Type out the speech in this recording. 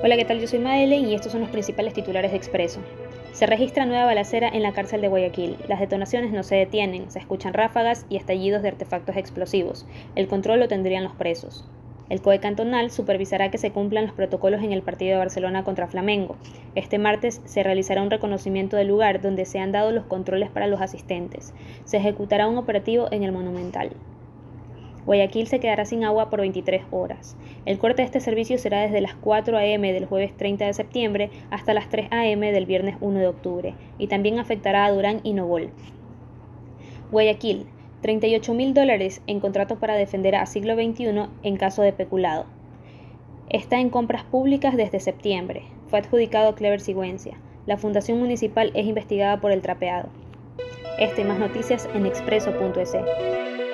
Hola, ¿qué tal? Yo soy Madeleine y estos son los principales titulares de Expreso. Se registra nueva balacera en la cárcel de Guayaquil. Las detonaciones no se detienen, se escuchan ráfagas y estallidos de artefactos explosivos. El control lo tendrían los presos. El COE cantonal supervisará que se cumplan los protocolos en el partido de Barcelona contra Flamengo. Este martes se realizará un reconocimiento del lugar donde se han dado los controles para los asistentes. Se ejecutará un operativo en el Monumental. Guayaquil se quedará sin agua por 23 horas. El corte de este servicio será desde las 4 a.m. del jueves 30 de septiembre hasta las 3 a.m. del viernes 1 de octubre y también afectará a Durán y Nobol. Guayaquil, 38 mil dólares en contratos para defender a siglo XXI en caso de peculado. Está en compras públicas desde septiembre. Fue adjudicado a Clever Sigüencia. La Fundación Municipal es investigada por el trapeado. Este y más noticias en expreso.es.